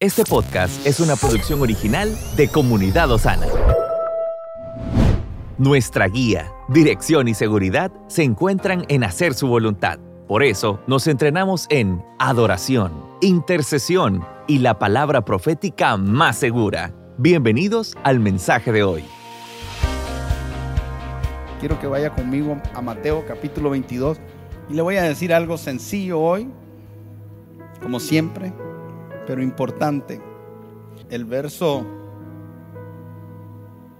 Este podcast es una producción original de Comunidad Osana. Nuestra guía, dirección y seguridad se encuentran en hacer su voluntad. Por eso nos entrenamos en adoración, intercesión y la palabra profética más segura. Bienvenidos al mensaje de hoy. Quiero que vaya conmigo a Mateo capítulo 22 y le voy a decir algo sencillo hoy, como siempre, pero importante. El verso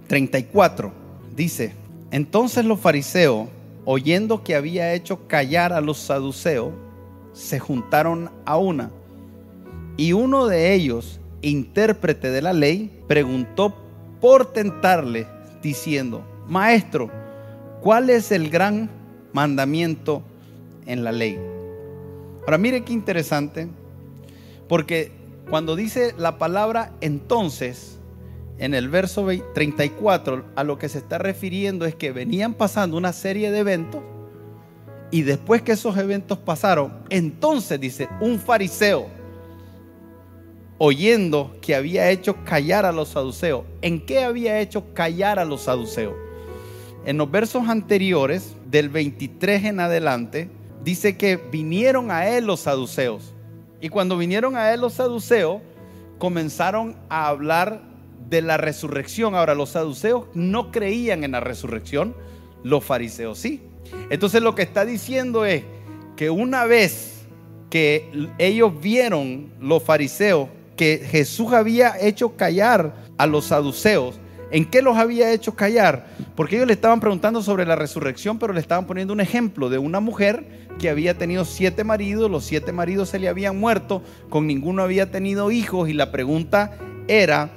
34 dice, entonces los fariseos, oyendo que había hecho callar a los saduceos, se juntaron a una. Y uno de ellos, intérprete de la ley, preguntó por tentarle, diciendo, Maestro, ¿cuál es el gran mandamiento en la ley? Ahora mire qué interesante, porque cuando dice la palabra entonces, en el verso 34, a lo que se está refiriendo es que venían pasando una serie de eventos y después que esos eventos pasaron, entonces dice, un fariseo, oyendo que había hecho callar a los saduceos, ¿en qué había hecho callar a los saduceos? En los versos anteriores, del 23 en adelante, dice que vinieron a él los saduceos. Y cuando vinieron a él los saduceos, comenzaron a hablar de la resurrección. Ahora, los saduceos no creían en la resurrección, los fariseos sí. Entonces lo que está diciendo es que una vez que ellos vieron, los fariseos, que Jesús había hecho callar a los saduceos, ¿En qué los había hecho callar? Porque ellos le estaban preguntando sobre la resurrección, pero le estaban poniendo un ejemplo de una mujer que había tenido siete maridos, los siete maridos se le habían muerto, con ninguno había tenido hijos y la pregunta era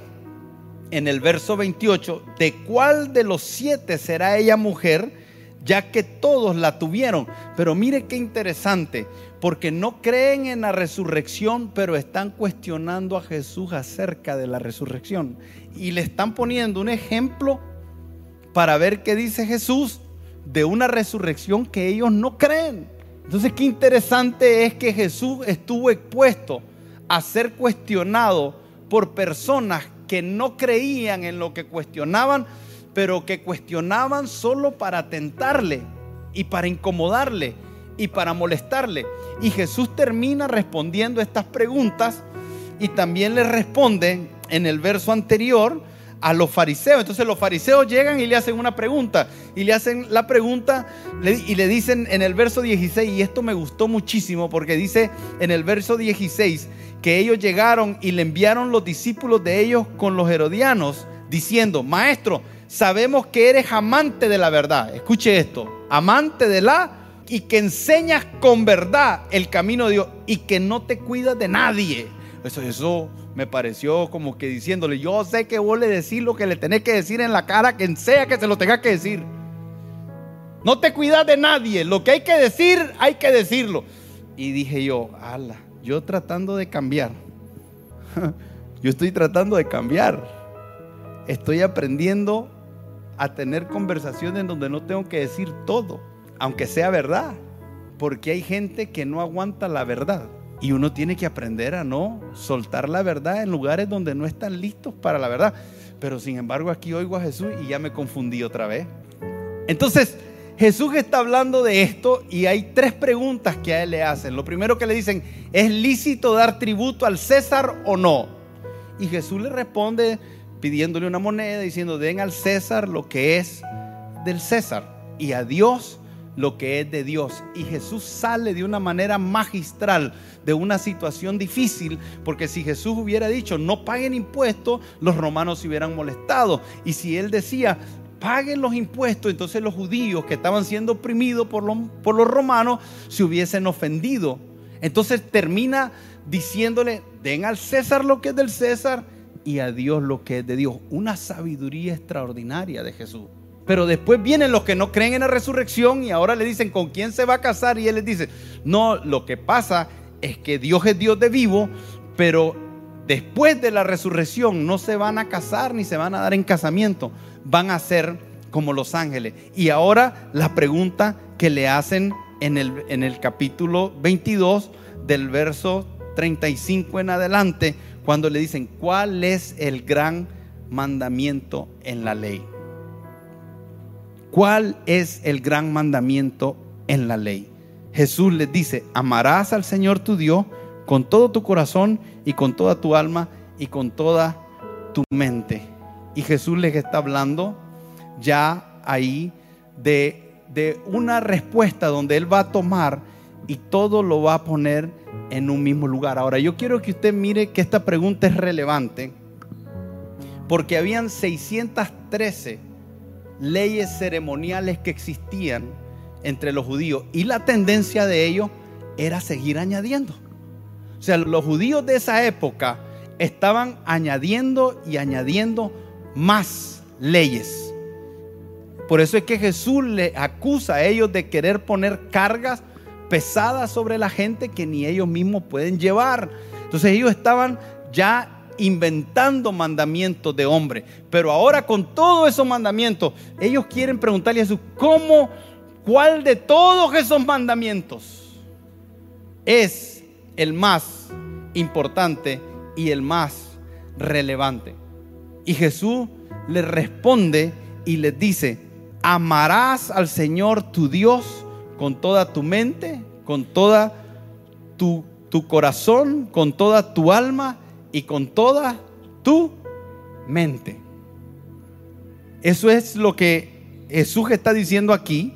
en el verso 28, ¿de cuál de los siete será ella mujer? ya que todos la tuvieron. Pero mire qué interesante, porque no creen en la resurrección, pero están cuestionando a Jesús acerca de la resurrección. Y le están poniendo un ejemplo para ver qué dice Jesús de una resurrección que ellos no creen. Entonces, qué interesante es que Jesús estuvo expuesto a ser cuestionado por personas que no creían en lo que cuestionaban, pero que cuestionaban solo para tentarle y para incomodarle y para molestarle. Y Jesús termina respondiendo estas preguntas y también le responde en el verso anterior a los fariseos. Entonces los fariseos llegan y le hacen una pregunta. Y le hacen la pregunta y le dicen en el verso 16, y esto me gustó muchísimo porque dice en el verso 16 que ellos llegaron y le enviaron los discípulos de ellos con los herodianos diciendo, maestro, sabemos que eres amante de la verdad. Escuche esto, amante de la y que enseñas con verdad el camino de Dios y que no te cuidas de nadie. Eso, eso me pareció como que diciéndole, yo sé que vos le decís lo que le tenés que decir en la cara, quien sea que se lo tenga que decir. No te cuidas de nadie, lo que hay que decir, hay que decirlo. Y dije yo, ala, yo tratando de cambiar. yo estoy tratando de cambiar. Estoy aprendiendo a tener conversaciones donde no tengo que decir todo, aunque sea verdad, porque hay gente que no aguanta la verdad. Y uno tiene que aprender a no soltar la verdad en lugares donde no están listos para la verdad. Pero sin embargo aquí oigo a Jesús y ya me confundí otra vez. Entonces Jesús está hablando de esto y hay tres preguntas que a él le hacen. Lo primero que le dicen, ¿es lícito dar tributo al César o no? Y Jesús le responde, pidiéndole una moneda, diciendo, den al César lo que es del César y a Dios lo que es de Dios. Y Jesús sale de una manera magistral de una situación difícil, porque si Jesús hubiera dicho, no paguen impuestos, los romanos se hubieran molestado. Y si él decía, paguen los impuestos, entonces los judíos que estaban siendo oprimidos por los, por los romanos se hubiesen ofendido. Entonces termina diciéndole, den al César lo que es del César y a Dios lo que es de Dios. Una sabiduría extraordinaria de Jesús. Pero después vienen los que no creen en la resurrección y ahora le dicen con quién se va a casar y él les dice, no, lo que pasa es que Dios es Dios de vivo, pero después de la resurrección no se van a casar ni se van a dar en casamiento, van a ser como los ángeles. Y ahora la pregunta que le hacen en el, en el capítulo 22 del verso 35 en adelante, cuando le dicen, ¿cuál es el gran mandamiento en la ley? ¿Cuál es el gran mandamiento en la ley? Jesús les dice, amarás al Señor tu Dios con todo tu corazón y con toda tu alma y con toda tu mente. Y Jesús les está hablando ya ahí de, de una respuesta donde Él va a tomar y todo lo va a poner en un mismo lugar. Ahora, yo quiero que usted mire que esta pregunta es relevante porque habían 613 leyes ceremoniales que existían entre los judíos y la tendencia de ellos era seguir añadiendo. O sea, los judíos de esa época estaban añadiendo y añadiendo más leyes. Por eso es que Jesús le acusa a ellos de querer poner cargas pesadas sobre la gente que ni ellos mismos pueden llevar. Entonces ellos estaban ya inventando mandamientos de hombre. Pero ahora con todos esos mandamientos, ellos quieren preguntarle a Jesús, ¿cómo, cuál de todos esos mandamientos es el más importante y el más relevante? Y Jesús les responde y les dice, amarás al Señor tu Dios con toda tu mente, con toda tu, tu corazón, con toda tu alma y con toda tu mente. Eso es lo que Jesús está diciendo aquí,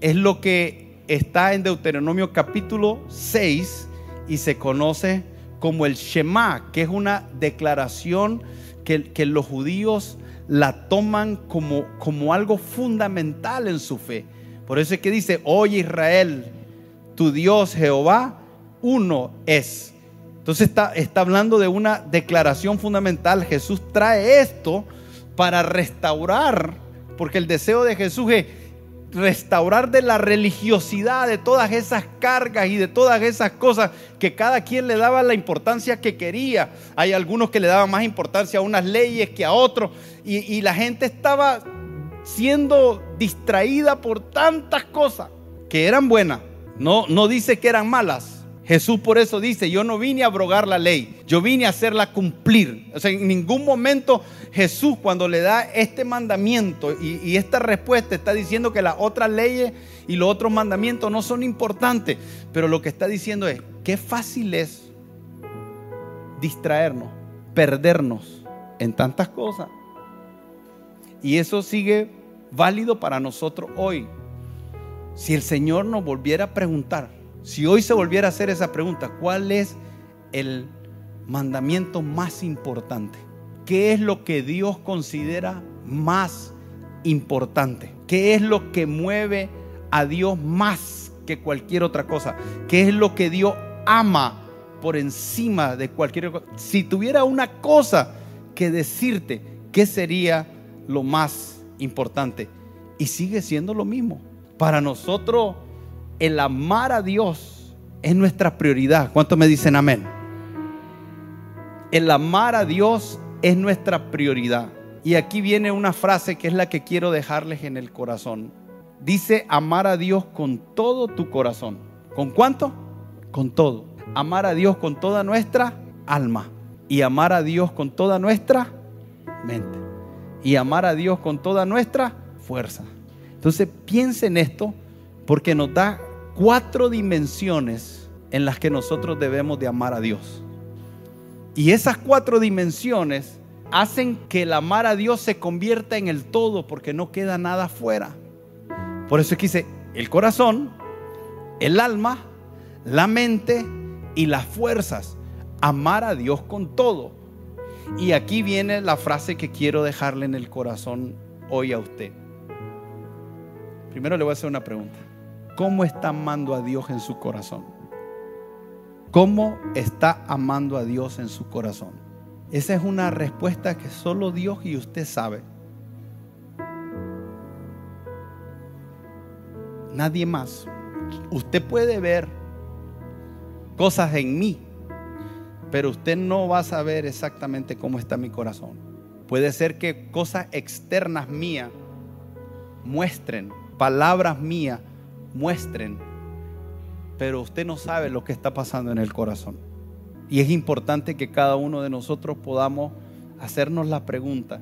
es lo que está en Deuteronomio capítulo 6 y se conoce como el Shema, que es una declaración que, los judíos la toman como, como algo fundamental en su fe. Por eso es que dice, oye Israel, tu Dios Jehová, uno es. Entonces está, hablando de una declaración fundamental. Jesús trae esto para restaurar, porque el deseo de Jesús es restaurar de la religiosidad, de todas esas cargas y de todas esas cosas que cada quien le daba la importancia que quería. Hay algunos que le daban más importancia a unas leyes que a otros y, y la gente estaba siendo distraída por tantas cosas que eran buenas. No, no dice que eran malas, Jesús por eso dice, yo no vine a abrogar la ley, yo vine a hacerla cumplir. O sea, en ningún momento Jesús cuando le da este mandamiento y, esta respuesta está diciendo que las otras leyes y los otros mandamientos no son importantes, pero lo que está diciendo es, qué fácil es distraernos, perdernos en tantas cosas. Y eso sigue válido para nosotros hoy. Si el Señor nos volviera a preguntar, si hoy se volviera a hacer esa pregunta, ¿cuál es el mandamiento más importante? ¿Qué es lo que Dios considera más importante? ¿Qué es lo que mueve a Dios más que cualquier otra cosa? ¿Qué es lo que Dios ama por encima de cualquier cosa? Si tuviera una cosa que decirte, ¿qué sería lo más importante? Y sigue siendo lo mismo. Para nosotros el amar a Dios es nuestra prioridad. ¿Cuántos me dicen amén? El amar a Dios es nuestra prioridad. Y aquí viene una frase que es la que quiero dejarles en el corazón. Dice amar a Dios con todo tu corazón. ¿Con cuánto? Con todo. Amar a Dios con toda nuestra alma. Y amar a Dios con toda nuestra mente. Y amar a Dios con toda nuestra fuerza. Entonces piensa en esto porque nos da cuatro dimensiones en las que nosotros debemos de amar a Dios. Y esas cuatro dimensiones hacen que el amar a Dios se convierta en el todo porque no queda nada fuera. Por eso es que dice el corazón, el alma, la mente y las fuerzas. Amar a Dios con todo. Y aquí viene la frase que quiero dejarle en el corazón hoy a usted. Primero le voy a hacer una pregunta. ¿Cómo está amando a Dios en su corazón? ¿Cómo está amando a Dios en su corazón? Esa es una respuesta que solo Dios y usted sabe. Nadie más. Usted puede ver cosas en mí, pero usted no va a saber exactamente cómo está mi corazón. Puede ser que cosas externas mías muestren, palabras mías muestren, pero usted no sabe lo que está pasando en el corazón. Y es importante que cada uno de nosotros podamos hacernos la pregunta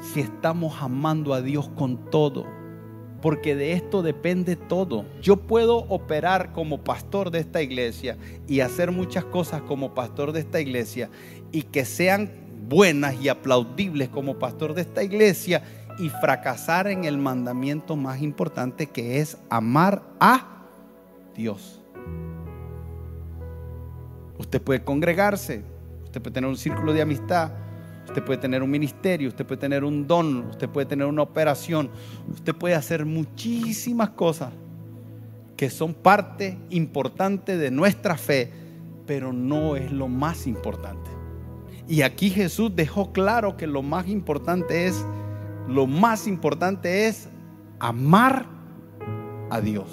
si estamos amando a Dios con todo. Porque de esto depende todo. Yo puedo operar como pastor de esta iglesia y hacer muchas cosas como pastor de esta iglesia y que sean buenas y aplaudibles como pastor de esta iglesia y fracasar en el mandamiento más importante que es amar a Dios. Usted puede congregarse, usted puede tener un círculo de amistad, usted puede tener un ministerio, usted puede tener un don, usted puede tener una operación, usted puede hacer muchísimas cosas que son parte importante de nuestra fe, pero no es lo más importante. Y aquí Jesús dejó claro que lo más importante es, lo más importante es amar a Dios.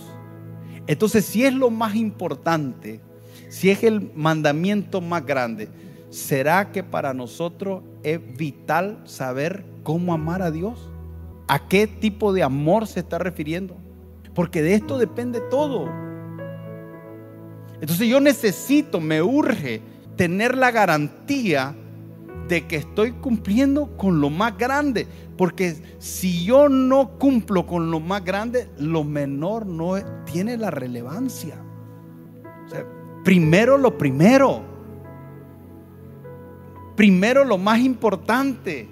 Entonces, si es lo más importante, si es el mandamiento más grande, ¿será que para nosotros es vital saber cómo amar a Dios? ¿A qué tipo de amor se está refiriendo? Porque de esto depende todo. Entonces yo necesito, me urge tener la garantía de que estoy cumpliendo con lo más grande. Porque si yo no cumplo con lo más grande, lo menor no tiene la relevancia. Primero lo primero. Primero lo más importante.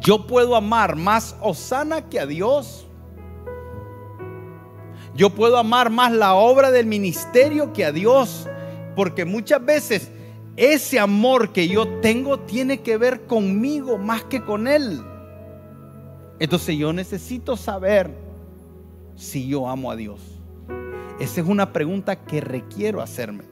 Yo puedo amar más Osana que a Dios. Yo puedo amar más la obra del ministerio que a Dios. Porque muchas veces ese amor que yo tengo tiene que ver conmigo más que con Él. Entonces yo necesito saber si yo amo a Dios. Esa es una pregunta que requiero hacerme.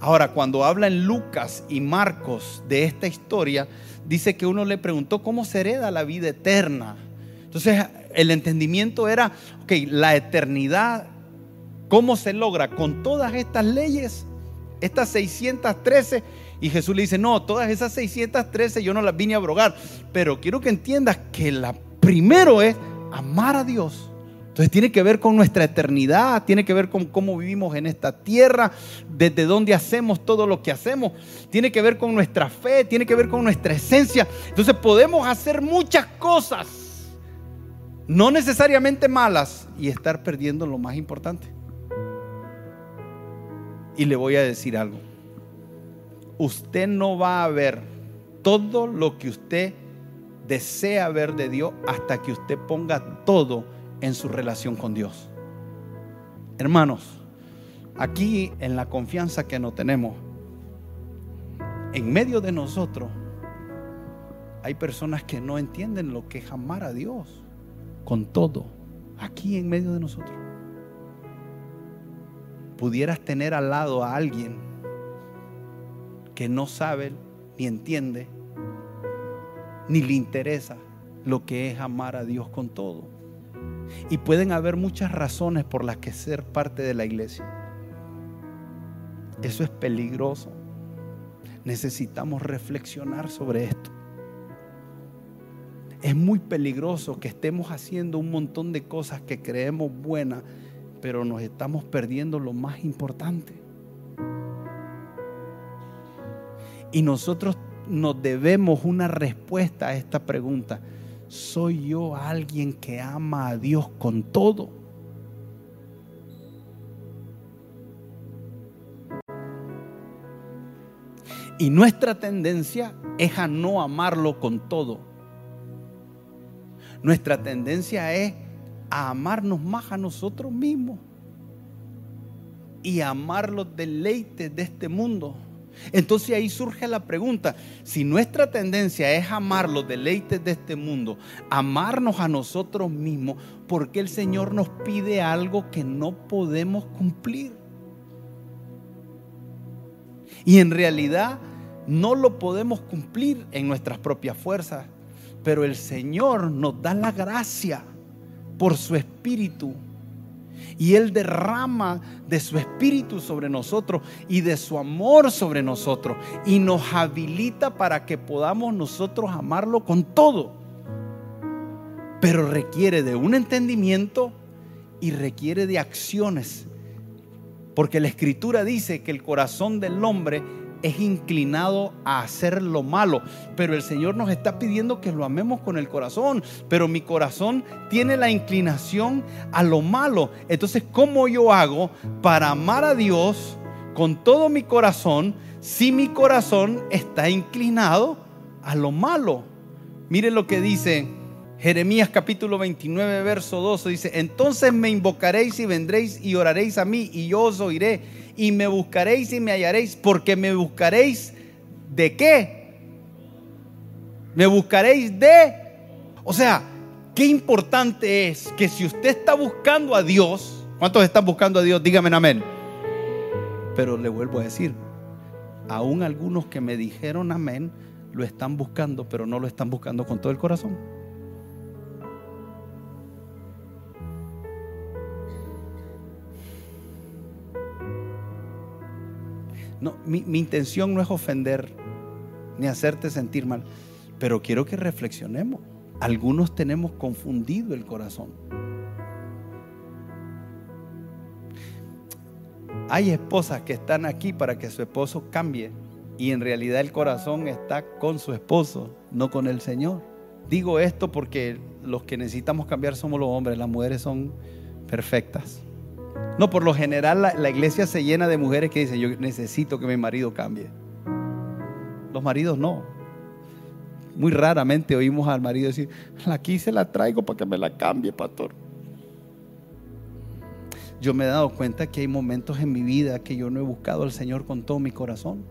Ahora, cuando habla en Lucas y Marcos de esta historia, dice que uno le preguntó cómo se hereda la vida eterna. Entonces, el entendimiento era, ok, la eternidad, ¿cómo se logra? Con todas estas leyes, estas 613 y Jesús le dice, no, todas esas 613 yo no las vine a abrogar, pero quiero que entiendas que la primero es amar a Dios. Entonces tiene que ver con nuestra eternidad, tiene que ver con cómo vivimos en esta tierra, desde dónde hacemos todo lo que hacemos, tiene que ver con nuestra fe, tiene que ver con nuestra esencia. Entonces podemos hacer muchas cosas, no necesariamente malas, y estar perdiendo lo más importante. Y le voy a decir algo usted no va a ver todo lo que usted desea ver de Dios hasta que usted ponga todo en su relación con Dios. Hermanos, aquí en la confianza que no tenemos, en medio de nosotros, hay personas que no entienden lo que es amar a Dios con todo, aquí en medio de nosotros. Pudieras tener al lado a alguien que no sabe ni entiende ni le interesa lo que es amar a Dios con todo. Y pueden haber muchas razones por las que ser parte de la iglesia. Eso es peligroso. Necesitamos reflexionar sobre esto. Es muy peligroso que estemos haciendo un montón de cosas que creemos buenas, pero nos estamos perdiendo lo más importante. Y nosotros nos debemos una respuesta a esta pregunta. ¿Soy yo alguien que ama a Dios con todo? Y nuestra tendencia es a no amarlo con todo. Nuestra tendencia es a amarnos más a nosotros mismos y a amar los deleites de este mundo entonces ahí surge la pregunta, si nuestra tendencia es amar los deleites de este mundo, amarnos a nosotros mismos, ¿por qué el Señor nos pide algo que no podemos cumplir? Y en realidad no lo podemos cumplir en nuestras propias fuerzas, pero el Señor nos da la gracia por su Espíritu y Él derrama de su espíritu sobre nosotros y de su amor sobre nosotros. Y nos habilita para que podamos nosotros amarlo con todo. Pero requiere de un entendimiento y requiere de acciones. Porque la escritura dice que el corazón del hombre es inclinado a hacer lo malo, pero el Señor nos está pidiendo que lo amemos con el corazón, pero mi corazón tiene la inclinación a lo malo. Entonces, ¿cómo yo hago para amar a Dios con todo mi corazón si mi corazón está inclinado a lo malo? Miren lo que dice Jeremías capítulo 29, verso 12 dice, entonces me invocaréis y vendréis y oraréis a mí y yo os oiré y me buscaréis y me hallaréis porque me buscaréis de qué? Me buscaréis de... O sea, qué importante es que si usted está buscando a Dios, ¿cuántos están buscando a Dios? Dígame amén. Pero le vuelvo a decir, aún algunos que me dijeron amén, lo están buscando, pero no lo están buscando con todo el corazón. No, mi, intención no es ofender ni hacerte sentir mal, pero quiero que reflexionemos. Algunos tenemos confundido el corazón. Hay esposas que están aquí para que su esposo cambie y en realidad el corazón está con su esposo, no con el Señor. Digo esto porque los que necesitamos cambiar somos los hombres, las mujeres son perfectas. No, por lo general la, iglesia se llena de mujeres que dicen, yo necesito que mi marido cambie. Los maridos no. Muy raramente oímos al marido decir, aquí se la traigo para que me la cambie, pastor. Yo me he dado cuenta que hay momentos en mi vida que yo no he buscado al Señor con todo mi corazón.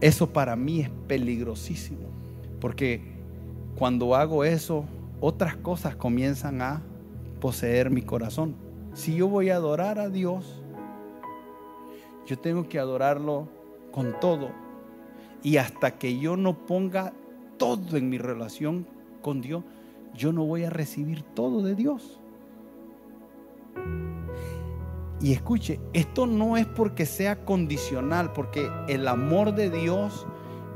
Eso para mí es peligrosísimo, porque cuando hago eso, otras cosas comienzan a poseer mi corazón si yo voy a adorar a Dios, yo tengo que adorarlo con todo. Y hasta que yo no ponga todo en mi relación con Dios, yo no voy a recibir todo de Dios. Y escuche, esto no es porque sea condicional, porque el amor de Dios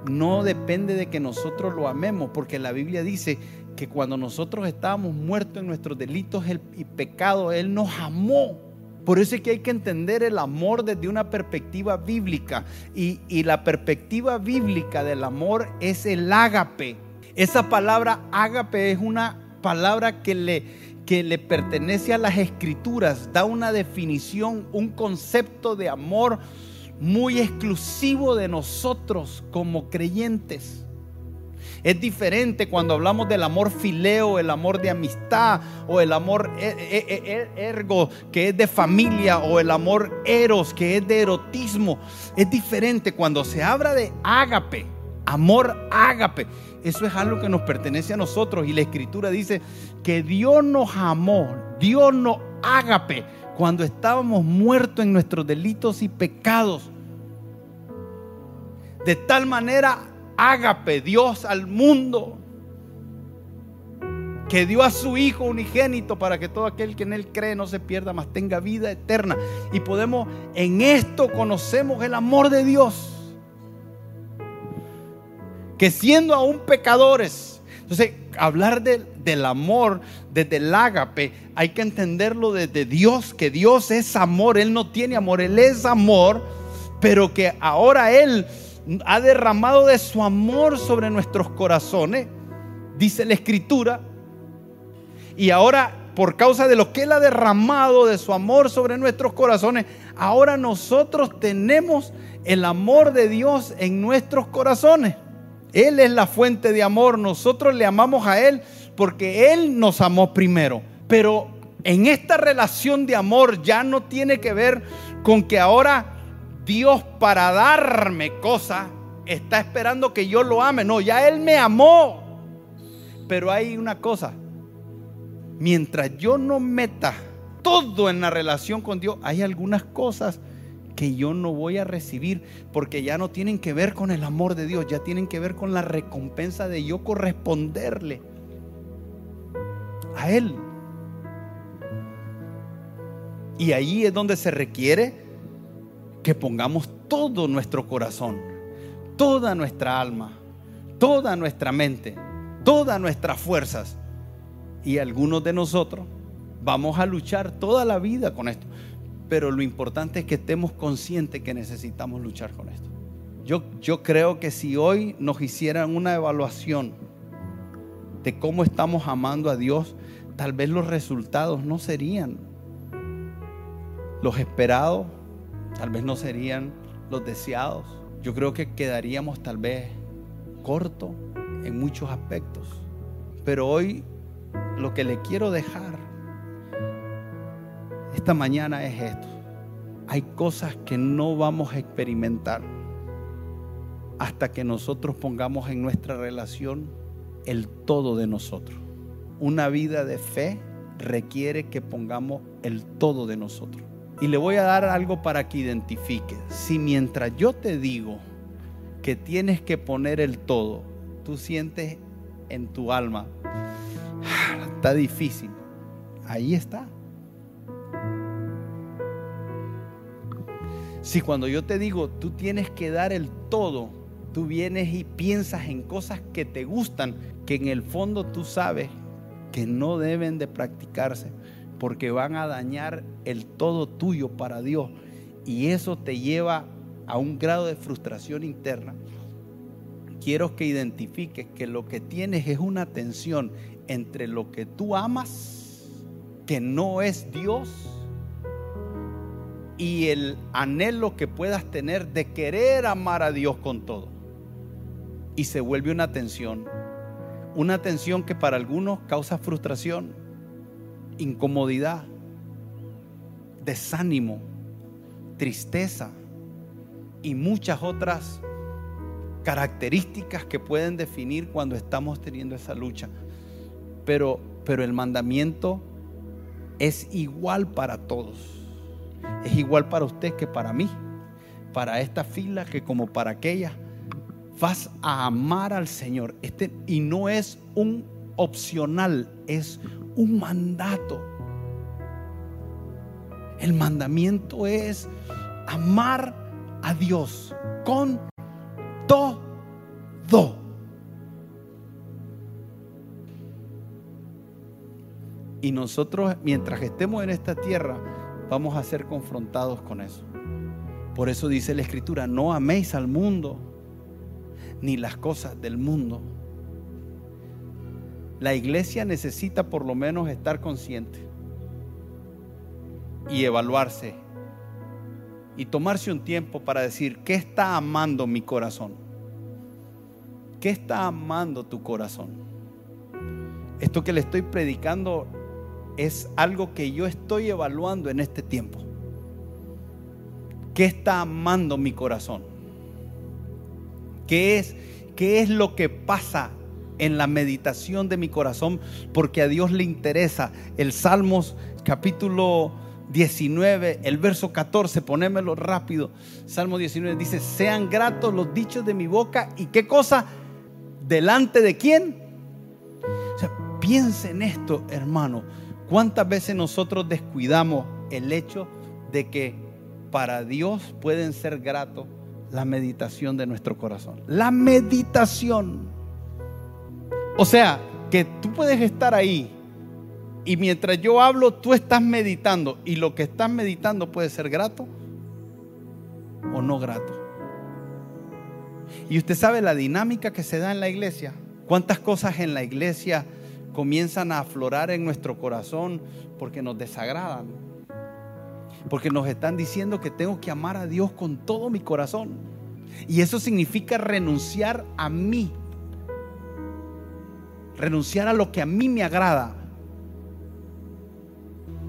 no depende de que nosotros lo amemos, porque la Biblia dice que cuando nosotros estábamos muertos en nuestros delitos y pecados, Él nos amó. Por eso es que hay que entender el amor desde una perspectiva bíblica. Y, la perspectiva bíblica del amor es el ágape. Esa palabra ágape es una palabra que que le pertenece a las escrituras. Da una definición, un concepto de amor muy exclusivo de nosotros como creyentes. Es diferente cuando hablamos del amor fileo, el amor de amistad o el amor e, e, e, ergo que es de familia o el amor eros que es de erotismo. Es diferente cuando se habla de ágape, amor ágape. Eso es algo que nos pertenece a nosotros y la escritura dice que Dios nos amó, Dios nos ágape cuando estábamos muertos en nuestros delitos y pecados. De tal manera ágape Dios al mundo, que dio a su Hijo unigénito para que todo aquel que en Él cree no se pierda, mas tenga vida eterna. Y podemos, en esto conocemos el amor de Dios. Que siendo aún pecadores, entonces hablar del amor desde el ágape, hay que entenderlo desde Dios, que Dios es amor, Él no tiene amor, Él es amor, pero que ahora Él ha derramado de su amor sobre nuestros corazones, dice la escritura, y ahora por causa de lo que Él ha derramado de su amor sobre nuestros corazones, ahora nosotros tenemos el amor de Dios en nuestros corazones. Él es la fuente de amor, nosotros le amamos a Él porque Él nos amó primero. Pero en esta relación de amor ya no tiene que ver con que ahora Dios para darme cosas está esperando que yo lo ame. No, ya Él me amó. Pero hay una cosa. Mientras yo no meta todo en la relación con Dios, hay algunas cosas que yo no voy a recibir porque ya no tienen que ver con el amor de Dios, ya tienen que ver con la recompensa de yo corresponderle a Él. Y ahí es donde se requiere que pongamos todo nuestro corazón, toda nuestra alma, toda nuestra mente, todas nuestras fuerzas. Y algunos de nosotros vamos a luchar toda la vida con esto. Pero lo importante es que estemos conscientes que necesitamos luchar con esto. Yo, yo creo que si hoy nos hicieran una evaluación de cómo estamos amando a Dios, tal vez los resultados no serían los esperados, tal vez no serían los deseados. Yo creo que quedaríamos tal vez corto en muchos aspectos. Pero hoy lo que le quiero dejar esta mañana es esto. Hay cosas que no vamos a experimentar hasta que nosotros pongamos en nuestra relación el todo de nosotros. Una vida de fe requiere que pongamos el todo de nosotros. Y le voy a dar algo para que identifique. Si mientras yo te digo que tienes que poner el todo, tú sientes en tu alma, ah, está difícil. Ahí está. Si cuando yo te digo, tú tienes que dar el todo, tú vienes y piensas en cosas que te gustan, que en el fondo tú sabes que no deben de practicarse, porque van a dañar el todo tuyo para Dios. Y eso te lleva a un grado de frustración interna. Quiero que identifiques que lo que tienes es una tensión entre lo que tú amas, que no es Dios, y el anhelo que puedas tener de querer amar a Dios con todo. Y se vuelve una tensión. Una tensión que para algunos causa frustración incomodidad, desánimo, tristeza y muchas otras características que pueden definir cuando estamos teniendo esa lucha. Pero, pero el mandamiento es igual para todos. Es igual para usted que para mí, para esta fila que como para aquella. Vas a amar al Señor. Este, y no es un opcional, es un mandato. El mandamiento es amar a Dios con todo. Y nosotros, mientras estemos en esta tierra, vamos a ser confrontados con eso. Por eso dice la Escritura, no améis al mundo, ni las cosas del mundo. La iglesia necesita por lo menos estar consciente y evaluarse y tomarse un tiempo para decir, ¿qué está amando mi corazón? ¿Qué está amando tu corazón? Esto que le estoy predicando es algo que yo estoy evaluando en este tiempo. ¿Qué está amando mi corazón? ¿Qué es, qué es lo que pasa en la meditación de mi corazón, porque a Dios le interesa. El Salmos capítulo 19, el verso 14, ponémelo rápido. Salmo 19 dice, sean gratos los dichos de mi boca y qué cosa, delante de quién. O sea, piense en esto, hermano. ¿Cuántas veces nosotros descuidamos el hecho de que para Dios pueden ser gratos la meditación de nuestro corazón? La meditación. O sea, que tú puedes estar ahí y mientras yo hablo, tú estás meditando y lo que estás meditando puede ser grato o no grato. Y usted sabe la dinámica que se da en la iglesia. ¿Cuántas cosas en la iglesia comienzan a aflorar en nuestro corazón porque nos desagradan? Porque nos están diciendo que tengo que amar a Dios con todo mi corazón. Y eso significa renunciar a mí renunciar a lo que a mí me agrada.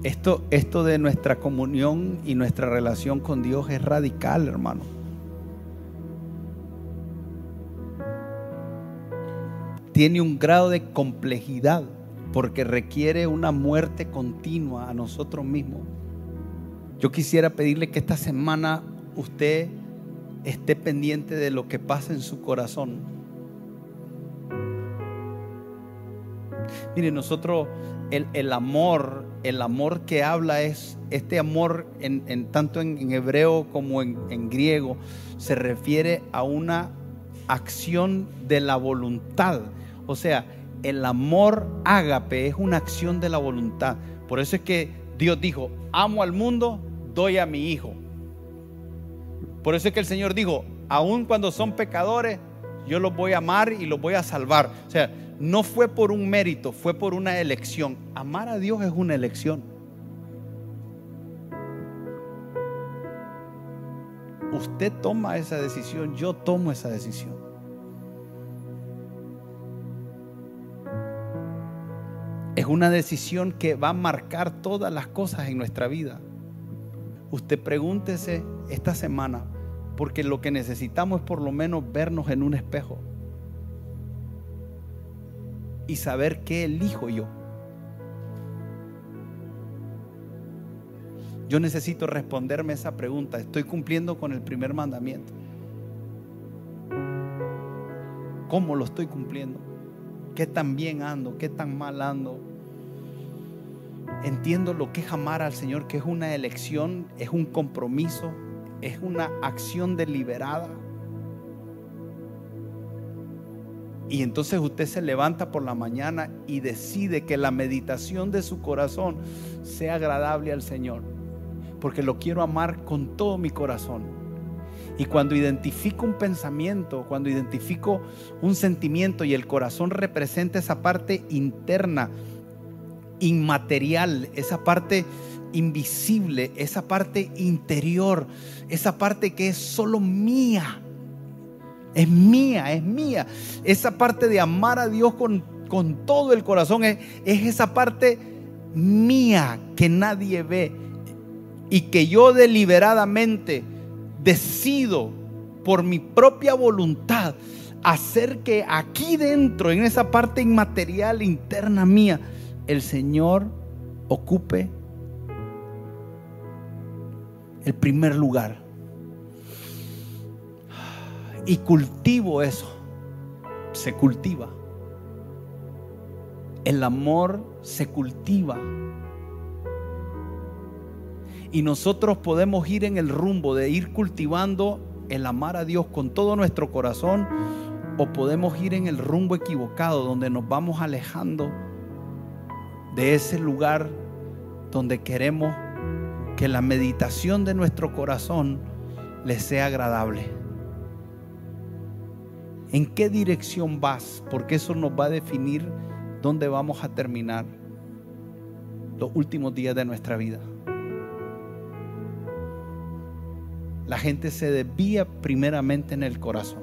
Esto, esto de nuestra comunión y nuestra relación con Dios es radical, hermano. Tiene un grado de complejidad porque requiere una muerte continua a nosotros mismos. Yo quisiera pedirle que esta semana usted esté pendiente de lo que pasa en su corazón Mire, nosotros, el, amor, el amor que habla es, este amor, en, tanto en, hebreo como en, griego, se refiere a una acción de la voluntad. O sea, el amor ágape es una acción de la voluntad. Por eso es que Dios dijo, amo al mundo doy a mi hijo. Por eso es que el Señor dijo, aun cuando son pecadores, yo los voy a amar y los voy a salvar. O sea, no fue por un mérito, fue por una elección. Amar a Dios es una elección. Usted toma esa decisión, yo tomo esa decisión. Una decisión que va a marcar todas las cosas en nuestra vida. Usted pregúntese esta semana, porque lo que necesitamos es por lo menos vernos en un espejo y saber qué elijo yo. Yo necesito responderme esa pregunta. ¿Estoy cumpliendo con el primer mandamiento? ¿Cómo lo estoy cumpliendo? ¿Qué tan bien ando? ¿Qué tan mal ando? Entiendo lo que es amar al Señor, que es una elección, es un compromiso, es una acción deliberada. Y entonces usted se levanta por la mañana y decide que la meditación de su corazón sea agradable al Señor. Porque lo quiero amar con todo mi corazón. Y cuando identifico un pensamiento, cuando identifico un sentimiento y el corazón representa esa parte interna, inmaterial, esa parte invisible, esa parte interior, esa parte que es solo mía es mía, es mía. Esa parte de amar a Dios con, con todo el corazón es, es esa parte mía que nadie ve y que yo deliberadamente decido por mi propia voluntad hacer que aquí dentro, en esa parte inmaterial interna mía, el Señor ocupe el primer lugar y cultivo eso. Se cultiva. El amor se cultiva. Y nosotros podemos ir en el rumbo de ir cultivando el amar a Dios con todo nuestro corazón o podemos ir en el rumbo equivocado donde nos vamos alejando de ese lugar donde queremos que la meditación de nuestro corazón le sea agradable. ¿En qué dirección vas? Porque eso nos va a definir dónde vamos a terminar los últimos días de nuestra vida. La gente se desvía primeramente en el corazón.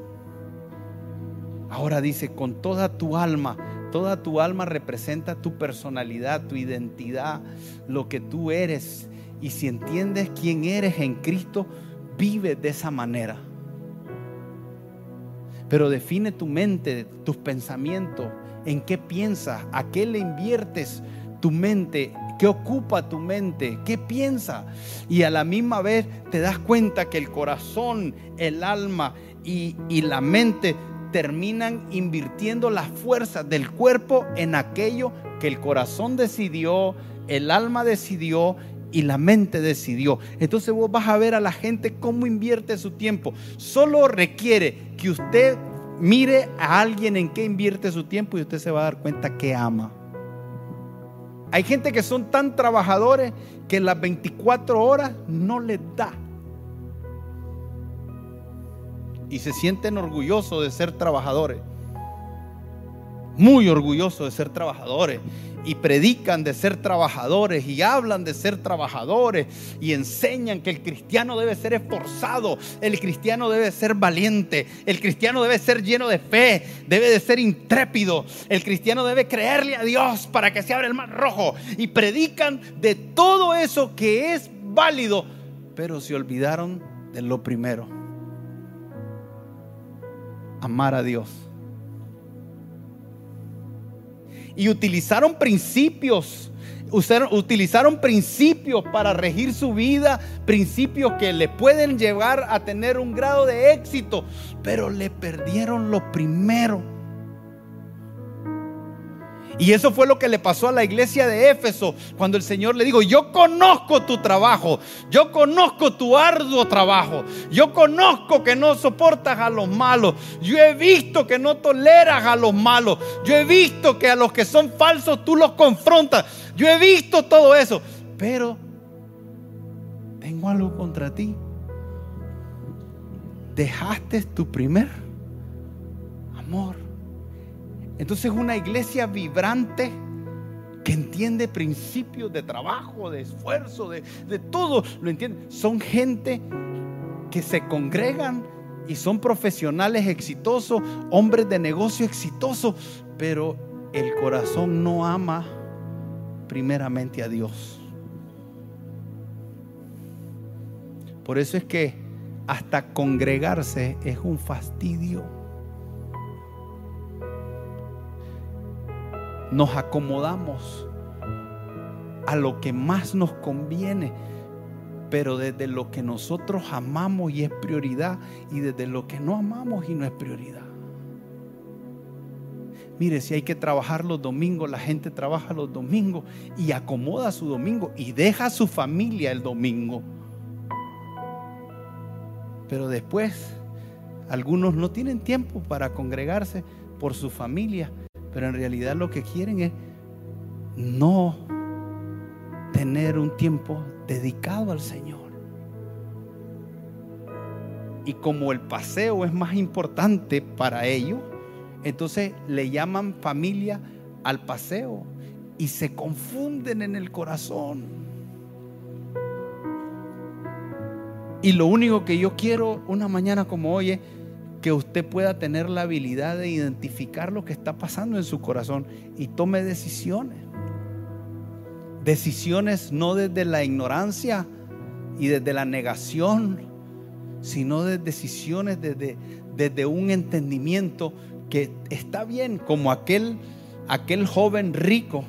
Ahora dice, con toda tu alma, toda tu alma representa tu personalidad, tu identidad, lo que tú eres. Y si entiendes quién eres en Cristo, vive de esa manera. Pero define tu mente, tus pensamientos, en qué piensas, a qué le inviertes tu mente, qué ocupa tu mente, qué piensa. Y a la misma vez te das cuenta que el corazón, el alma y, y la mente terminan invirtiendo las fuerzas del cuerpo en aquello que el corazón decidió, el alma decidió y la mente decidió. Entonces vos vas a ver a la gente cómo invierte su tiempo. Solo requiere que usted mire a alguien en qué invierte su tiempo y usted se va a dar cuenta que ama. Hay gente que son tan trabajadores que las 24 horas no les da. Y se sienten orgullosos de ser trabajadores. Muy orgullosos de ser trabajadores. Y predican de ser trabajadores y hablan de ser trabajadores y enseñan que el cristiano debe ser esforzado, el cristiano debe ser valiente, el cristiano debe ser lleno de fe, debe de ser intrépido, el cristiano debe creerle a Dios para que se abra el mar rojo. Y predican de todo eso que es válido, pero se olvidaron de lo primero, amar a Dios y utilizaron principios. utilizaron principios para regir su vida, principios que le pueden llevar a tener un grado de éxito, pero le perdieron lo primero. Y eso fue lo que le pasó a la iglesia de Éfeso cuando el Señor le dijo, yo conozco tu trabajo, yo conozco tu arduo trabajo, yo conozco que no soportas a los malos, yo he visto que no toleras a los malos, yo he visto que a los que son falsos tú los confrontas, yo he visto todo eso, pero tengo algo contra ti. Dejaste tu primer amor. Entonces una iglesia vibrante que entiende principios de trabajo, de esfuerzo, de, de todo, lo entiende. Son gente que se congregan y son profesionales exitosos, hombres de negocio exitosos, pero el corazón no ama primeramente a Dios. Por eso es que hasta congregarse es un fastidio. Nos acomodamos a lo que más nos conviene, pero desde lo que nosotros amamos y es prioridad y desde lo que no amamos y no es prioridad. Mire, si hay que trabajar los domingos, la gente trabaja los domingos y acomoda su domingo y deja a su familia el domingo. Pero después, algunos no tienen tiempo para congregarse por su familia, pero en realidad lo que quieren es no tener un tiempo dedicado al Señor. Y como el paseo es más importante para ellos, entonces le llaman familia al paseo y se confunden en el corazón. Y lo único que yo quiero una mañana como hoy es que usted pueda tener la habilidad de identificar lo que está pasando en su corazón y tome decisiones. Decisiones no desde la ignorancia y desde la negación, sino de decisiones desde, desde un entendimiento que está bien, como aquel, aquel joven rico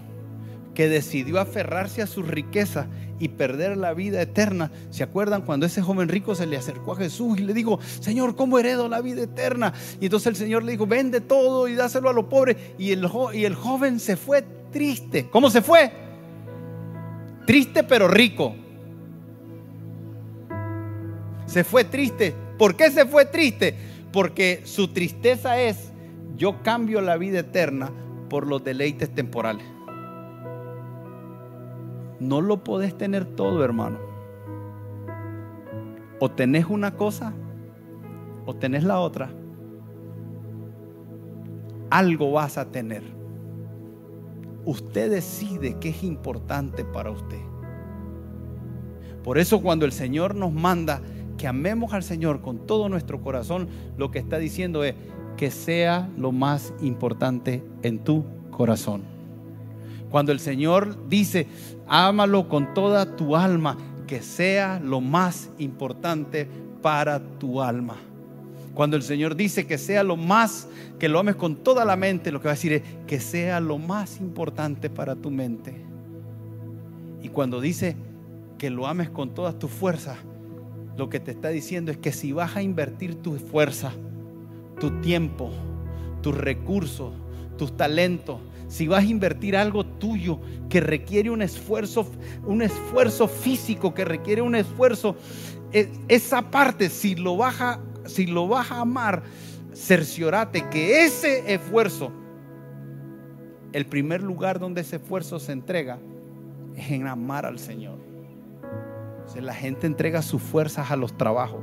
que decidió aferrarse a su riqueza y perder la vida eterna. ¿Se acuerdan cuando ese joven rico se le acercó a Jesús y le dijo, Señor, ¿cómo heredo la vida eterna? Y entonces el Señor le dijo, vende todo y dáselo a los pobres. Y el, y el joven se fue triste. ¿Cómo se fue? Triste pero rico. Se fue triste. ¿Por qué se fue triste? Porque su tristeza es yo cambio la vida eterna por los deleites temporales. No lo podés tener todo, hermano. O tenés una cosa o tenés la otra. Algo vas a tener. Usted decide qué es importante para usted. Por eso cuando el Señor nos manda que amemos al Señor con todo nuestro corazón, lo que está diciendo es, que sea lo más importante en tu corazón. Cuando el Señor dice, ámalo con toda tu alma, que sea lo más importante para tu alma. Cuando el Señor dice que sea lo más, que lo ames con toda la mente, lo que va a decir es que sea lo más importante para tu mente. Y cuando dice que lo ames con todas tus fuerzas, lo que te está diciendo es que si vas a invertir tu fuerza, tu tiempo, tus recursos, tus talentos, si vas a invertir algo tuyo que requiere un esfuerzo, un esfuerzo físico, que requiere un esfuerzo, e, esa parte, si lo vas a, si lo vas a amar, cerciorate que ese esfuerzo, el primer lugar donde ese esfuerzo se entrega, es en amar al Señor. la gente entrega sus fuerzas a los trabajos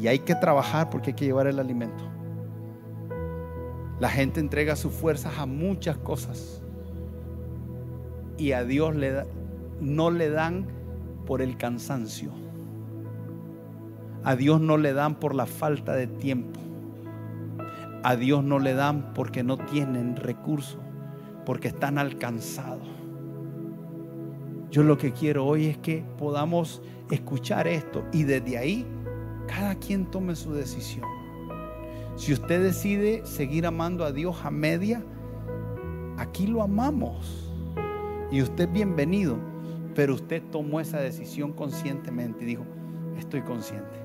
y hay que trabajar porque hay que llevar el alimento. La gente entrega sus fuerzas a muchas cosas y a Dios no le dan por el cansancio. A Dios no le dan por la falta de tiempo. A Dios no le dan porque no tienen recursos, porque están alcanzados. Yo lo que quiero hoy es que podamos escuchar esto y desde ahí cada quien tome su decisión. Si usted decide seguir amando a Dios a media, aquí lo amamos. Y usted es bienvenido. Pero usted tomó esa decisión conscientemente y dijo, estoy consciente.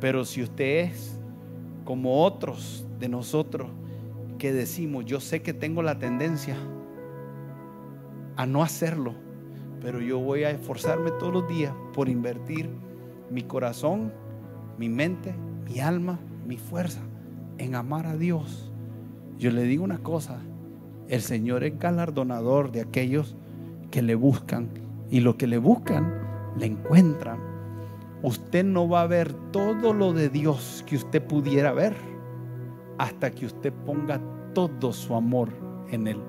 Pero si usted es como otros de nosotros que decimos, yo sé que tengo la tendencia a no hacerlo, pero yo voy a esforzarme todos los días por invertir mi corazón, mi mente, mi alma mi fuerza en amar a Dios. Yo le digo una cosa, el Señor es galardonador de aquellos que le buscan y lo que le buscan le encuentran, usted no va a ver todo lo de Dios que usted pudiera ver hasta que usted ponga todo su amor en Él.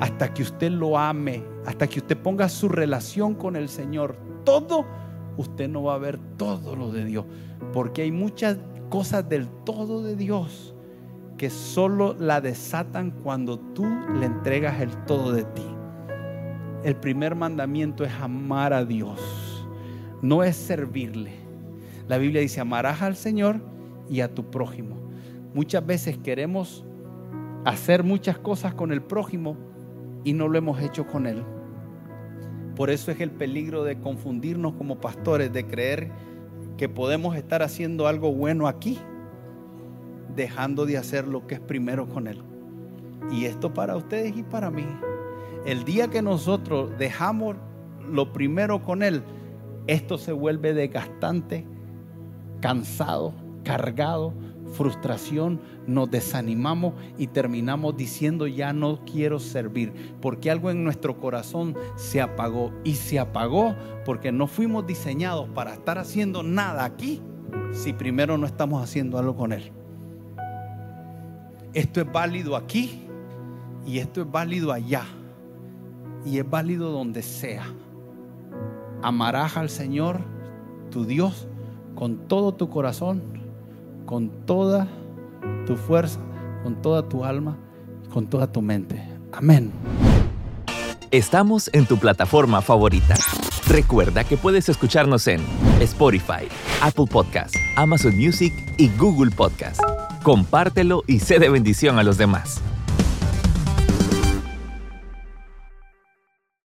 Hasta que usted lo ame, hasta que usted ponga su relación con el Señor. Todo, usted no va a ver todo lo de Dios. Porque hay muchas cosas del todo de Dios que solo la desatan cuando tú le entregas el todo de ti. El primer mandamiento es amar a Dios, no es servirle. La Biblia dice, amarás al Señor y a tu prójimo. Muchas veces queremos hacer muchas cosas con el prójimo y no lo hemos hecho con él. Por eso es el peligro de confundirnos como pastores, de creer que podemos estar haciendo algo bueno aquí, dejando de hacer lo que es primero con él. Y esto para ustedes y para mí. El día que nosotros dejamos lo primero con Él, esto se vuelve desgastante, cansado, cargado, frustración, nos desanimamos y terminamos diciendo ya no quiero servir, porque algo en nuestro corazón se apagó y se apagó porque no fuimos diseñados para estar haciendo nada aquí si primero no estamos haciendo algo con Él. Esto es válido aquí y esto es válido allá y es válido donde sea. Amarás al Señor, tu Dios, con todo tu corazón, con toda tu fuerza, con toda tu alma, con toda tu mente. Amén. Estamos en tu plataforma favorita. Recuerda que puedes escucharnos en Spotify, Apple Podcast, Amazon Music y Google Podcast. Compártelo y sé de bendición a los demás.